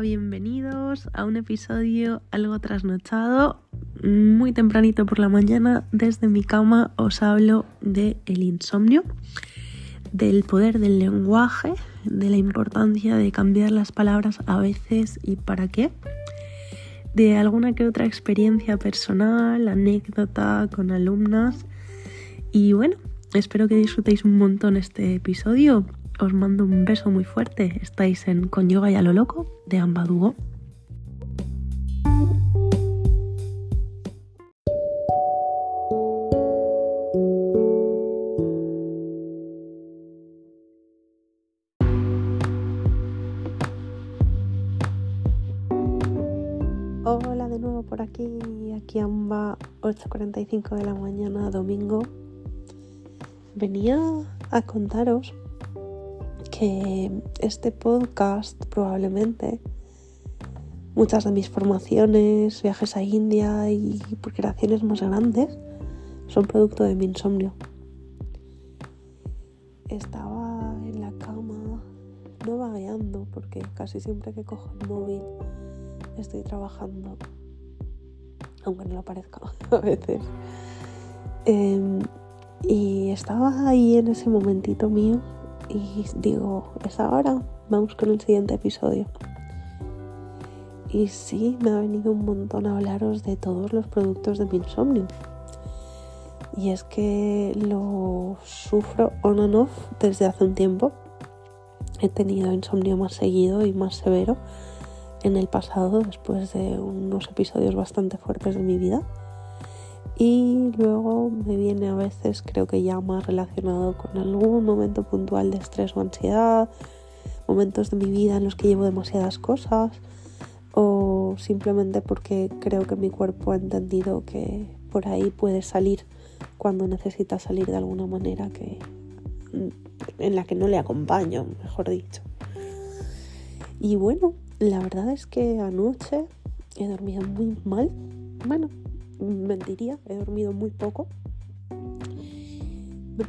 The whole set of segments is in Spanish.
Bienvenidos a un episodio algo trasnochado. Muy tempranito por la mañana, desde mi cama os hablo de el insomnio, del poder del lenguaje, de la importancia de cambiar las palabras a veces y para qué, de alguna que otra experiencia personal, anécdota con alumnas y bueno, espero que disfrutéis un montón este episodio os mando un beso muy fuerte. Estáis en Con Yoga y a lo Loco de Ambadugo. Hola de nuevo por aquí, aquí Amba, 8.45 de la mañana, domingo. Venía a contaros este podcast probablemente muchas de mis formaciones, viajes a India y creaciones más grandes son producto de mi insomnio. Estaba en la cama, no vagueando, porque casi siempre que cojo el móvil estoy trabajando, aunque no lo parezca a veces. Em, y estaba ahí en ese momentito mío y digo, es ahora, vamos con el siguiente episodio. Y sí, me ha venido un montón a hablaros de todos los productos de mi insomnio. Y es que lo sufro on and off desde hace un tiempo. He tenido insomnio más seguido y más severo en el pasado después de unos episodios bastante fuertes de mi vida y luego me viene a veces creo que ya más relacionado con algún momento puntual de estrés o ansiedad, momentos de mi vida en los que llevo demasiadas cosas o simplemente porque creo que mi cuerpo ha entendido que por ahí puede salir cuando necesita salir de alguna manera que en la que no le acompaño, mejor dicho. Y bueno, la verdad es que anoche he dormido muy mal. Bueno, mentiría, he dormido muy poco.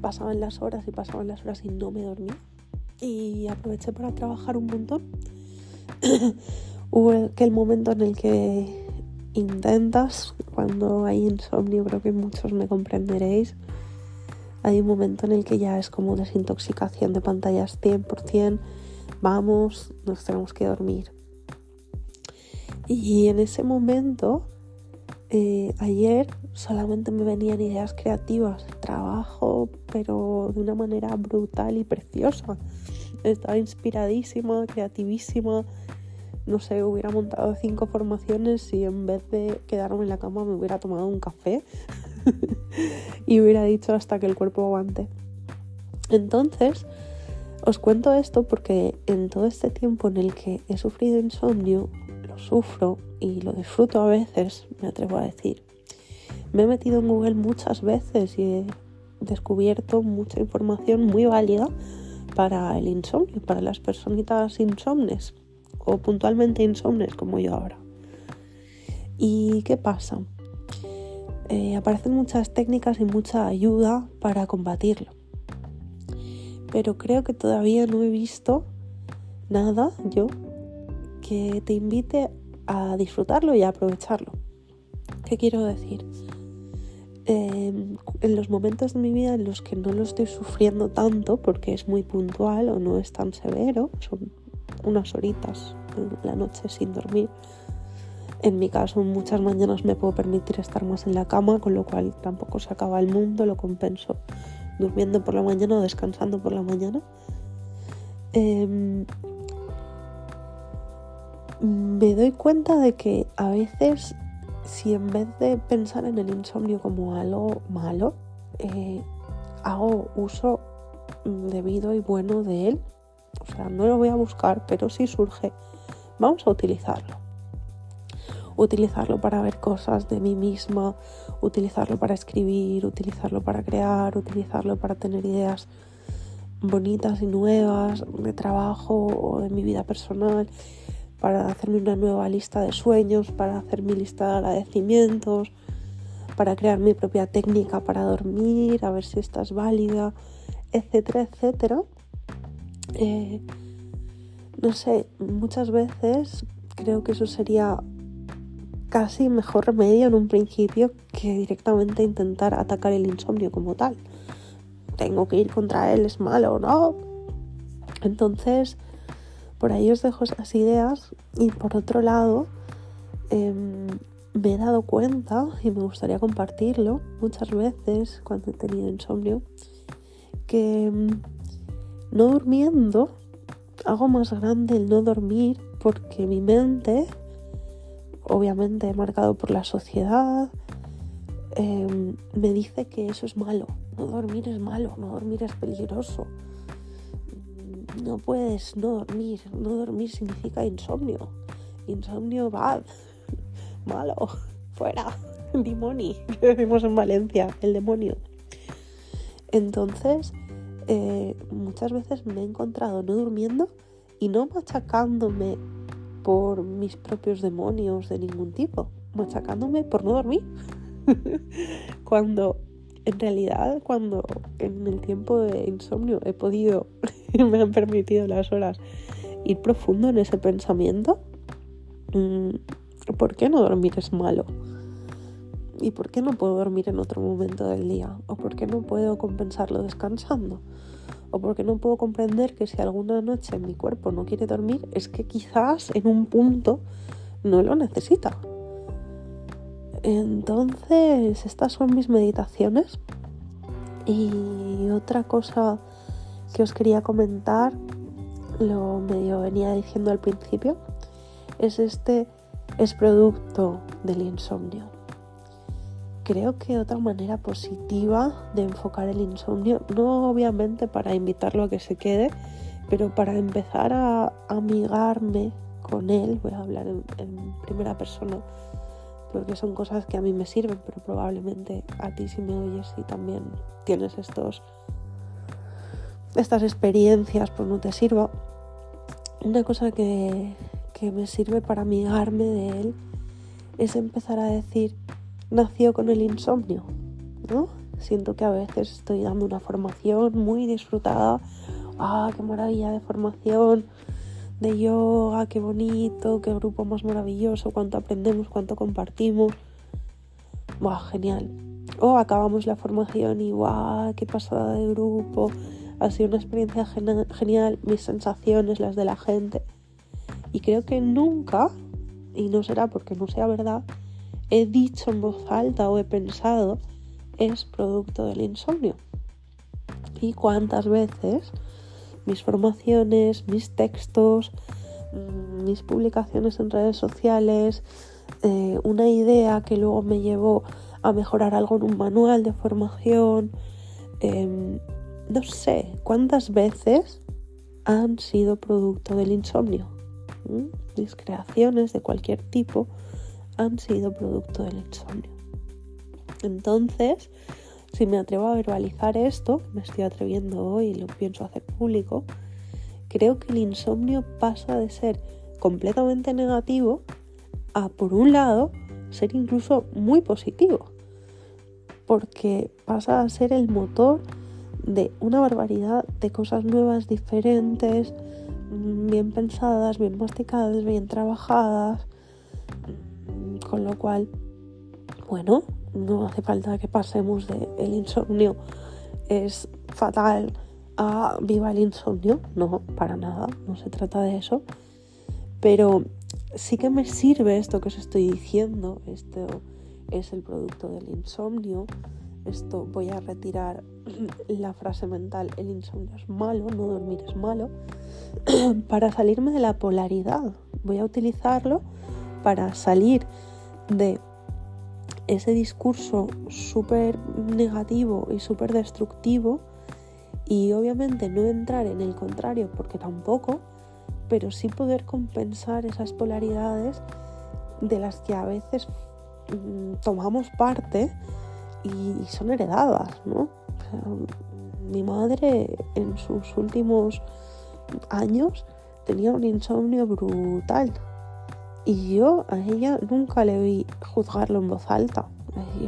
Pasaban las horas y pasaban las horas y no me dormí. Y aproveché para trabajar un montón. Hubo aquel momento en el que intentas, cuando hay insomnio, creo que muchos me comprenderéis. Hay un momento en el que ya es como desintoxicación de pantallas 100%. Vamos, nos tenemos que dormir. Y en ese momento eh, ayer solamente me venían ideas creativas, trabajo, pero de una manera brutal y preciosa. Estaba inspiradísima, creativísima. No sé, hubiera montado cinco formaciones y en vez de quedarme en la cama me hubiera tomado un café y hubiera dicho hasta que el cuerpo aguante. Entonces, os cuento esto porque en todo este tiempo en el que he sufrido insomnio, sufro y lo disfruto a veces, me atrevo a decir. Me he metido en Google muchas veces y he descubierto mucha información muy válida para el insomnio, para las personitas insomnes o puntualmente insomnes como yo ahora. ¿Y qué pasa? Eh, aparecen muchas técnicas y mucha ayuda para combatirlo. Pero creo que todavía no he visto nada yo que te invite a disfrutarlo y a aprovecharlo. ¿Qué quiero decir? Em, en los momentos de mi vida en los que no lo estoy sufriendo tanto porque es muy puntual o no es tan severo, son unas horitas en la noche sin dormir. En mi caso, muchas mañanas me puedo permitir estar más en la cama, con lo cual tampoco se acaba el mundo, lo compenso durmiendo por la mañana o descansando por la mañana. Eh, me doy cuenta de que a veces si en vez de pensar en el insomnio como algo malo, eh, hago uso debido y bueno de él, o sea, no lo voy a buscar, pero si surge, vamos a utilizarlo. Utilizarlo para ver cosas de mí misma, utilizarlo para escribir, utilizarlo para crear, utilizarlo para tener ideas bonitas y nuevas de trabajo o de mi vida personal para hacerme una nueva lista de sueños, para hacer mi lista de agradecimientos, para crear mi propia técnica para dormir, a ver si esta es válida, etcétera, etcétera. Eh, no sé, muchas veces creo que eso sería casi mejor remedio en un principio que directamente intentar atacar el insomnio como tal. Tengo que ir contra él, es malo, ¿no? Entonces, por ahí os dejo esas ideas y por otro lado, em, me he dado cuenta y me gustaría compartirlo muchas veces cuando he tenido insomnio, que em, no durmiendo hago más grande el no dormir porque mi mente, obviamente marcado por la sociedad, em, me dice que eso es malo. No dormir es malo, no dormir es peligroso. No puedes no dormir. No dormir significa insomnio. Insomnio bad. Malo. Fuera. Dimoni. Que decimos en Valencia. El demonio. Entonces, eh, muchas veces me he encontrado no durmiendo y no machacándome por mis propios demonios de ningún tipo, machacándome por no dormir. cuando en realidad, cuando en el tiempo de insomnio he podido, me han permitido las horas ir profundo en ese pensamiento, mm, ¿por qué no dormir es malo? ¿Y por qué no puedo dormir en otro momento del día? ¿O por qué no puedo compensarlo descansando? ¿O por qué no puedo comprender que si alguna noche mi cuerpo no quiere dormir es que quizás en un punto no lo necesita? Entonces, estas son mis meditaciones. Y otra cosa que os quería comentar, lo medio venía diciendo al principio, es este es producto del insomnio creo que otra manera positiva de enfocar el insomnio, no obviamente para invitarlo a que se quede, pero para empezar a amigarme con él, voy a hablar en, primera persona, porque son cosas que a mí me sirven, pero probablemente a ti si me oyes y también tienes estos estas experiencias pues no te sirva. Una cosa que, que me sirve para amigarme de él es empezar a decir, nació con el insomnio, ¿no? Siento que a veces estoy dando una formación muy disfrutada. ¡Ah, qué maravilla de formación! De yoga, qué bonito, qué grupo más maravilloso, cuánto aprendemos, cuánto compartimos. ¡Buah, genial! O acabamos la formación y ¡guau, qué pasada de grupo! Ha sido una experiencia genial, mis sensaciones, las de la gente. Y creo que nunca, y no será porque no sea verdad, he dicho en voz alta o he pensado es producto del insomnio. Y cuántas veces mis formaciones, mis textos, mm, mis publicaciones en redes sociales, eh, una idea que luego me llevó a mejorar algo en un manual de formación, em, no sé cuántas veces han sido producto del insomnio. Mis creaciones de cualquier tipo han sido producto del insomnio. Entonces, si me atrevo a verbalizar esto, me estoy atreviendo hoy y lo pienso hacer público, creo que el insomnio pasa de ser completamente negativo a, por un lado, ser incluso muy positivo, porque pasa a ser el motor de una barbaridad de cosas nuevas, diferentes, bien pensadas, bien masticadas, bien trabajadas, con lo cual, bueno, no hace falta que pasemos de el insomnio es fatal a viva el insomnio, no, para nada, no se trata de eso, pero sí que me sirve esto que os estoy diciendo, esto es el producto del insomnio, esto voy a retirar la frase mental, el insomnio es malo, no dormir es malo, para salirme de la polaridad, voy a utilizarlo para salir de ese discurso súper negativo y súper destructivo y obviamente no entrar en el contrario porque tampoco, pero sí poder compensar esas polaridades de las que a veces mm, tomamos parte y son heredadas, ¿no? mi madre en sus últimos años tenía un insomnio brutal y yo a ella nunca le vi juzgarlo en voz alta.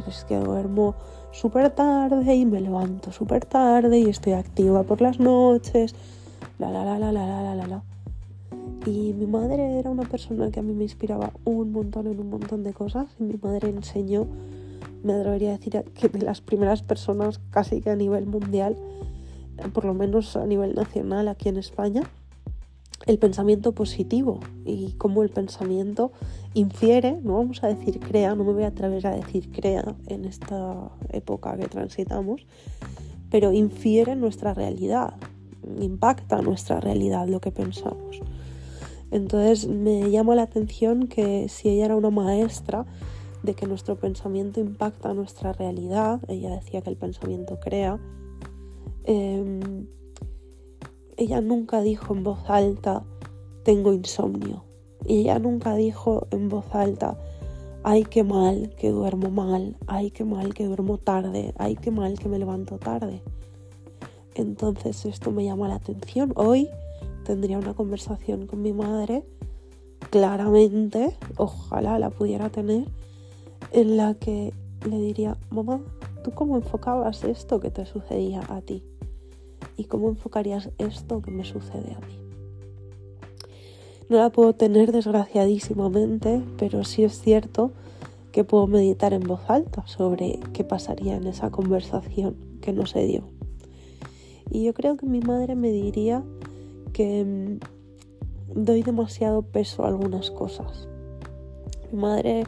Es que duermo súper tarde y me levanto súper tarde y estoy activa por las noches. La la la la la la la la. Y mi madre era una persona que a mí me inspiraba un montón en un montón de cosas. Y mi madre enseñó, me atrevería a decir que de las primeras personas casi que a nivel mundial, por lo menos a nivel nacional aquí en España, el pensamiento positivo y cómo el pensamiento infiere, no vamos a decir crea, no me voy a atrever a decir crea en esta época que transitamos, pero infiere nuestra realidad, impacta nuestra realidad lo que pensamos. Entonces me llama la atención que si ella era una maestra de que nuestro pensamiento impacta nuestra realidad, ella decía que el pensamiento crea, em, ella nunca dijo en voz alta, tengo insomnio. Ella nunca dijo en voz alta, ay, qué mal que duermo mal, ay, qué mal que duermo tarde, ay, qué mal que me levanto tarde. Entonces esto me llama la atención. Hoy tendría una conversación con mi madre, claramente, ojalá la pudiera tener, en la que le diría, mamá, ¿tú cómo enfocabas esto que te sucedía a ti? ¿Y cómo enfocarías esto que me sucede a mí? No la puedo tener desgraciadísimamente, pero sí es cierto que puedo meditar en voz alta sobre qué pasaría en esa conversación que no se dio. Y yo creo que mi madre me diría que mm, doy demasiado peso a algunas cosas. Mi madre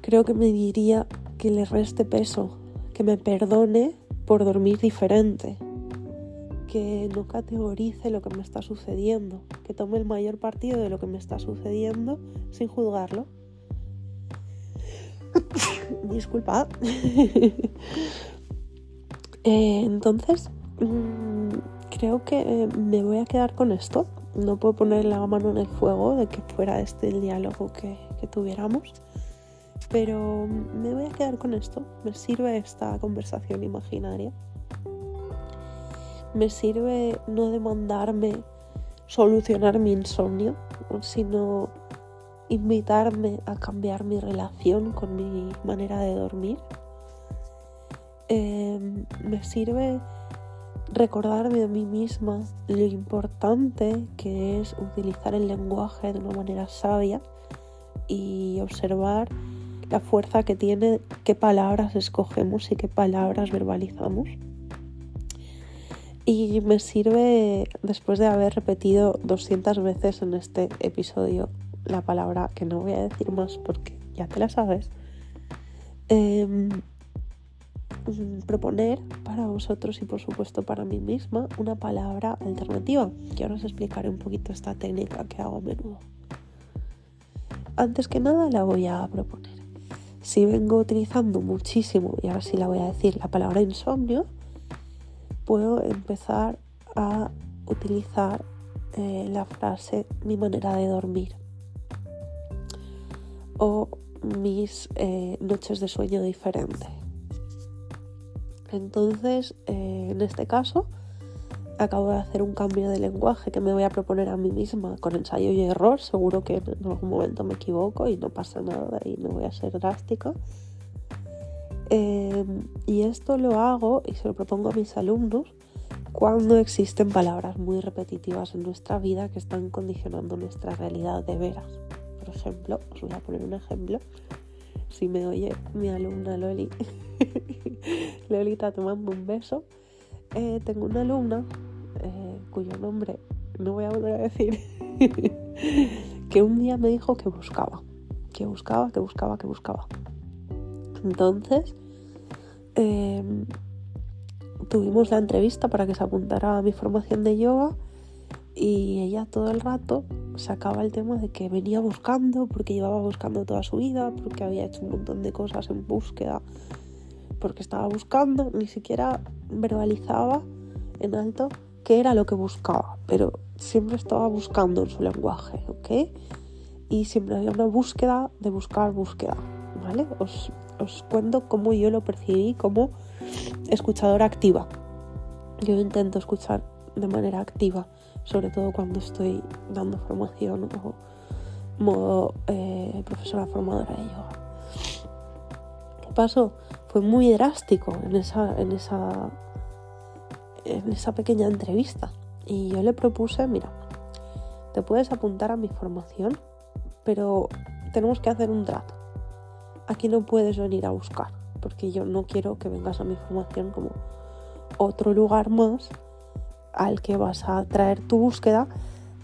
creo que me diría que le reste peso, que me perdone por dormir diferente, que no categorice lo que me está sucediendo, que tome el mayor partido de lo que me está sucediendo sin juzgarlo. Disculpad. Eh, entonces, mm, creo que me voy a quedar con esto. No puedo poner la mano en el fuego de que fuera este el diálogo que tuviéramos. Pero me voy a quedar con esto. Me sirve esta conversación imaginaria me sirve no demandarme solucionar mi insomnio, sino invitarme a cambiar mi relación con mi manera de dormir. Em, me sirve recordarme a mí misma lo importante que es utilizar el lenguaje de una manera sabia y observar la fuerza que tiene qué palabras escogemos y qué palabras verbalizamos. Y me sirve, después de haber repetido 200 veces en este episodio la palabra que no voy a decir más porque ya te la sabes, em, proponer para vosotros y por supuesto para mí misma una palabra alternativa. Y ahora os explicaré un poquito esta técnica que hago a menudo. Antes que nada la voy a proponer. Si vengo utilizando muchísimo, y ahora sí la voy a decir, la palabra insomnio, puedo empezar a utilizar eh, la frase mi manera de dormir o mis eh, noches de sueño diferente. Entonces, eh, en este caso, acabo de hacer un cambio de lenguaje que me voy a proponer a mí misma con ensayo y error. Seguro que en algún momento me equivoco y no pasa nada y no voy a ser drástica. Em, y esto lo hago y se lo propongo a mis alumnos cuando existen palabras muy repetitivas en nuestra vida que están condicionando nuestra realidad de veras. Por ejemplo, os voy a poner un ejemplo. Si me oye mi alumna Loli, Lolita tomando un beso, eh, tengo una alumna eh, cuyo nombre no voy a volver a decir, que un día me dijo que buscaba, que buscaba, que buscaba, que buscaba. Entonces, em, tuvimos la entrevista para que se apuntara a mi formación de yoga y ella todo el rato sacaba el tema de que venía buscando, porque llevaba buscando toda su vida, porque había hecho un montón de cosas en búsqueda, porque estaba buscando, ni siquiera verbalizaba en alto qué era lo que buscaba, pero siempre estaba buscando en su lenguaje, ¿ok? Y siempre había una búsqueda de buscar búsqueda, ¿vale? Os os cuento cómo yo lo percibí como escuchadora activa. Yo intento escuchar de manera activa, sobre todo cuando estoy dando formación o modo eh, profesora formadora de yoga. ¿Qué pasó? Fue muy drástico en esa, en esa, en esa pequeña entrevista. Y yo le propuse, mira, te puedes apuntar a mi formación, pero tenemos que hacer un trato. Aquí no puedes venir a buscar, porque yo no quiero que vengas a mi formación como otro lugar más al que vas a traer tu búsqueda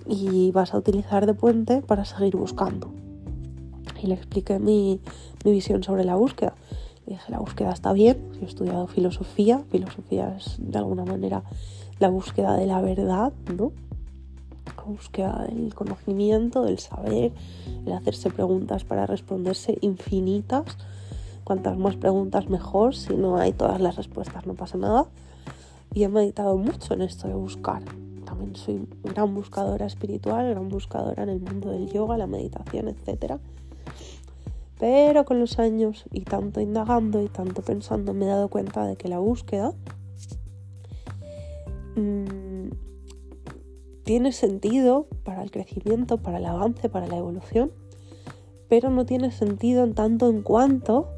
y vas a utilizar de puente para seguir buscando. Y le expliqué mi, visión sobre la búsqueda. Le dije, la búsqueda está bien, he estudiado filosofía, filosofía es de alguna manera la búsqueda de la verdad, ¿no? La búsqueda del conocimiento, del saber, el hacerse preguntas para responderse infinitas. Cuantas más preguntas mejor, si no hay todas las respuestas no pasa nada. Y he meditado mucho en esto de buscar. También soy gran buscadora espiritual, gran buscadora en el mundo del yoga, la meditación, etc. Pero con los años y tanto indagando y tanto pensando me he dado cuenta de que la búsqueda mmm, tiene sentido para el crecimiento, para el avance, para la evolución, pero no tiene sentido en tanto en cuanto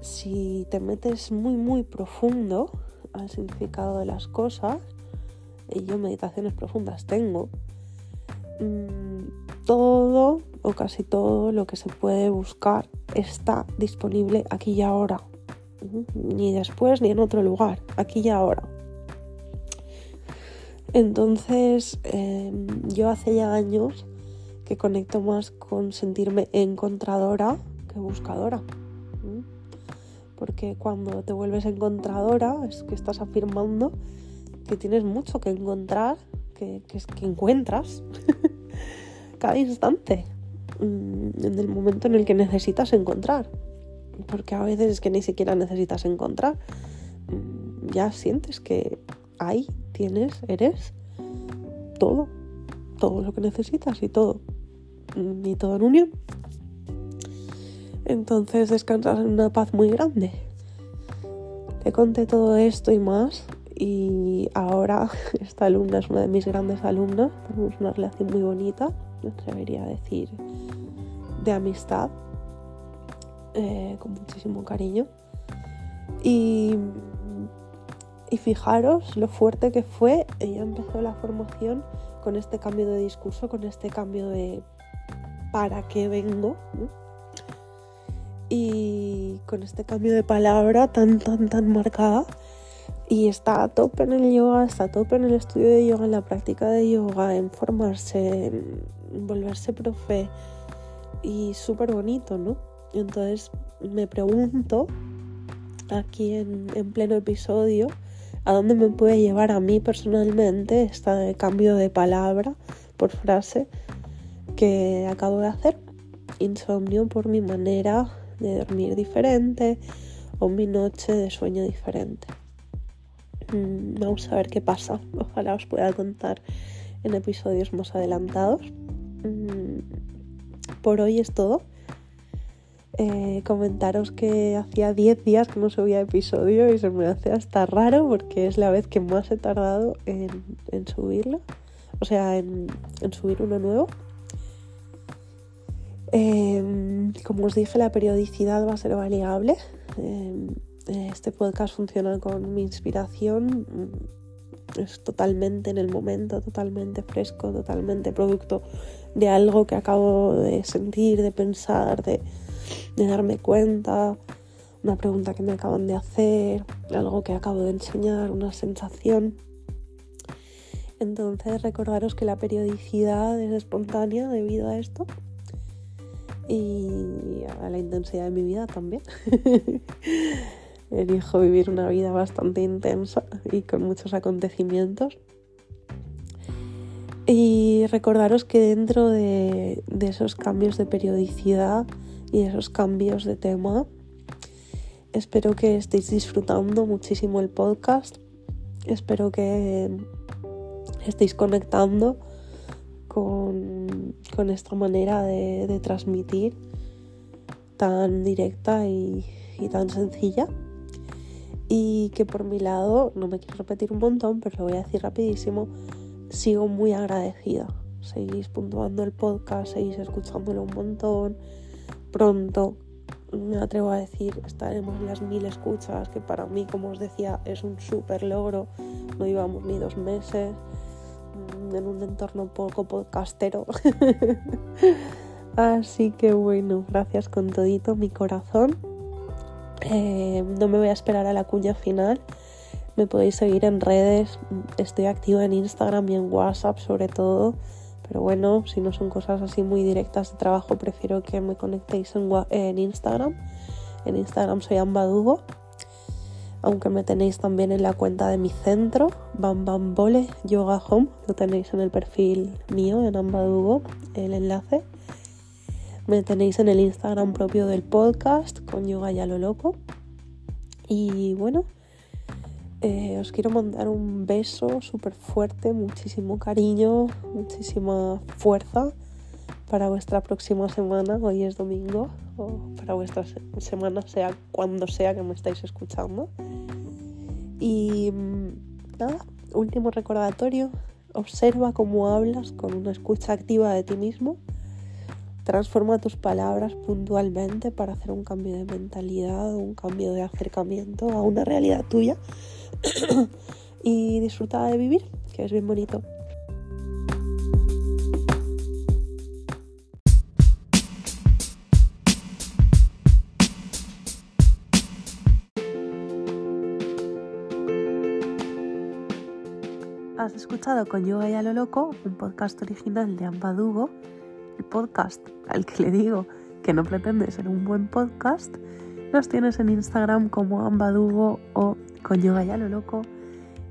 si te metes muy muy profundo al significado de las cosas, y yo meditaciones profundas tengo, mm, todo o casi todo lo que se puede buscar está disponible aquí y ahora, ni después ni en otro lugar, aquí y ahora. Entonces, em, yo hace ya años que conecto más con sentirme encontradora que buscadora porque cuando te vuelves encontradora es que estás afirmando que tienes mucho que encontrar, que, que, que encuentras cada instante, mm, en el momento en el que necesitas encontrar, porque a veces es que ni siquiera necesitas encontrar, mm, ya sientes que ahí tienes, eres todo, todo lo que necesitas y todo, y todo en unión. Entonces descansas en una paz muy grande. Te conté todo esto y más y ahora esta alumna es una de mis grandes alumnas, tenemos una relación muy bonita, me atrevería a decir de amistad, eh, con muchísimo cariño. Y, y fijaros lo fuerte que fue, ella empezó la formación con este cambio de discurso, con este cambio de para qué vengo y con este cambio de palabra tan, tan, tan marcada. Y está a tope en el yoga, está a tope en el estudio de yoga, en la práctica de yoga, en formarse, en volverse profe. Y súper bonito, ¿no? Entonces me pregunto aquí en, en, pleno episodio a dónde me puede llevar a mí personalmente este cambio de palabra por frase que acabo de hacer. Insomnio por mi manera de dormir diferente o mi noche de sueño diferente. Mm, vamos a ver qué pasa. Ojalá os pueda contar en episodios más adelantados. Mm, por hoy es todo. Eh, comentaros que hacía 10 días que no subía episodio y se me hace hasta raro porque es la vez que más he tardado en, subirlo. O sea, en subir uno nuevo. Em, como os dije, la periodicidad va a ser variable. Em, este podcast funciona con mi inspiración. Mm, es totalmente en el momento, totalmente fresco, totalmente producto de algo que acabo de sentir, de pensar, de, de darme cuenta, una pregunta que me acaban de hacer, algo que acabo de enseñar, una sensación. Entonces recordaros que la periodicidad es espontánea debido a esto y a la intensidad de mi vida también. Elijo vivir una vida bastante intensa y con muchos acontecimientos. Y recordaros que dentro de, esos cambios de periodicidad y esos cambios de tema, espero que estéis disfrutando muchísimo el podcast. Espero que estéis conectando con, esta manera de, transmitir tan directa y, tan sencilla. Y que por mi lado, no me quiero repetir un montón, pero lo voy a decir rapidísimo, sigo muy agradecida. Seguís puntuando el podcast, seguís escuchándolo un montón. Pronto, me atrevo a decir, estaremos en las mil escuchas, que para mí, como os decía, es un súper logro. No llevamos ni dos meses mm, en un entorno poco podcastero. Así que bueno, gracias con todito mi corazón. Eh, no me voy a esperar a la cuña final. Me podéis seguir en redes. Estoy activa en Instagram y en WhatsApp sobre todo. Pero bueno, si no son cosas así muy directas de trabajo, prefiero que me conectéis en, Instagram. En Instagram soy Ambadugo aunque me tenéis también en la cuenta de mi centro, Bam Bam Bole Yoga Home, lo tenéis en el perfil mío en Ambadugo, el enlace. Me tenéis en el Instagram propio del podcast con Yoga Ya lo Loco. Y bueno, eh, os quiero mandar un beso súper fuerte, muchísimo cariño, muchísima fuerza para vuestra próxima semana. Hoy es domingo, o para vuestra semana, sea cuando sea que me estáis escuchando. Y mm, nada, último recordatorio, observa cómo hablas con una escucha activa de ti mismo. Transforma tus palabras puntualmente para hacer un cambio de mentalidad, un cambio de acercamiento a una realidad tuya. y disfruta de vivir, que es bien bonito. Has escuchado con Yoga y a lo Loco, un podcast original de Ambadugo, podcast al que le digo que no pretende ser un buen podcast. Nos tienes en Instagram como Ambadugo o con Yoga y a lo Loco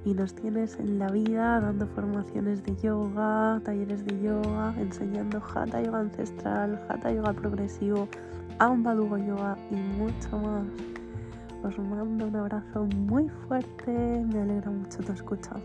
y nos tienes en la vida dando formaciones de yoga, talleres de yoga, enseñando Hatha Yoga ancestral, Hatha Yoga progresivo, Ambadugo Yoga y mucho más. Os mando un abrazo muy fuerte, me alegra mucho tu escucha.